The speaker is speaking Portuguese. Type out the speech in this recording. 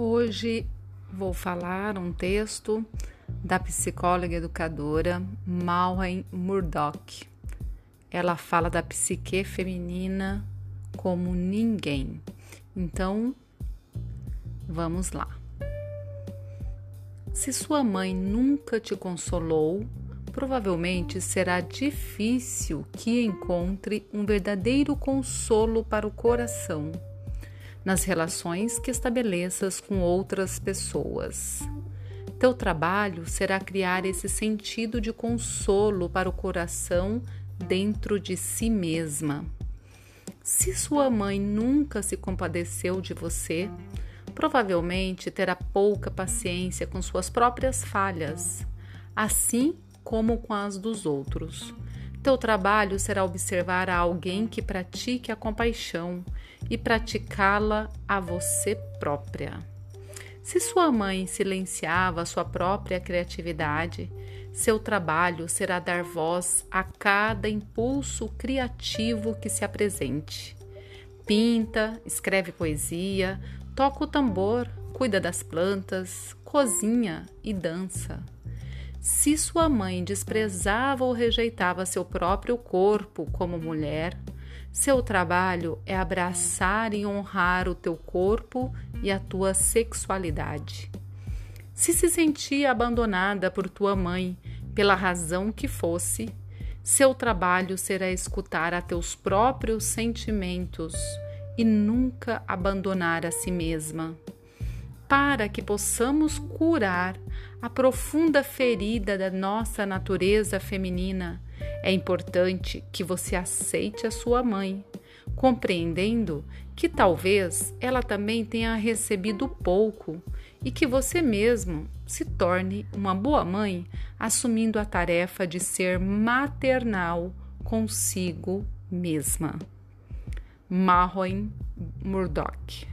Hoje vou falar um texto da psicóloga educadora Malwyn Murdoch. Ela fala da psique feminina como ninguém. Então, vamos lá. Se sua mãe nunca te consolou, provavelmente será difícil que encontre um verdadeiro consolo para o coração nas relações que estabeleças com outras pessoas. Teu trabalho será criar esse sentido de consolo para o coração dentro de si mesma. Se sua mãe nunca se compadeceu de você, provavelmente terá pouca paciência com suas próprias falhas, assim como com as dos outros. Teu trabalho será observar a alguém que pratique a compaixão e praticá-la a você própria. Se sua mãe silenciava sua própria criatividade, seu trabalho será dar voz a cada impulso criativo que se apresente. Pinta, escreve poesia, toca o tambor, cuida das plantas, cozinha e dança. Se sua mãe desprezava ou rejeitava seu próprio corpo como mulher, seu trabalho é abraçar e honrar o teu corpo e a tua sexualidade. Se se sentia abandonada por tua mãe, pela razão que fosse, seu trabalho será escutar a teus próprios sentimentos e nunca abandonar a si mesma para que possamos curar a profunda ferida da nossa natureza feminina, é importante que você aceite a sua mãe, compreendendo que talvez ela também tenha recebido pouco e que você mesmo se torne uma boa mãe, assumindo a tarefa de ser maternal consigo mesma. Marroin Murdoch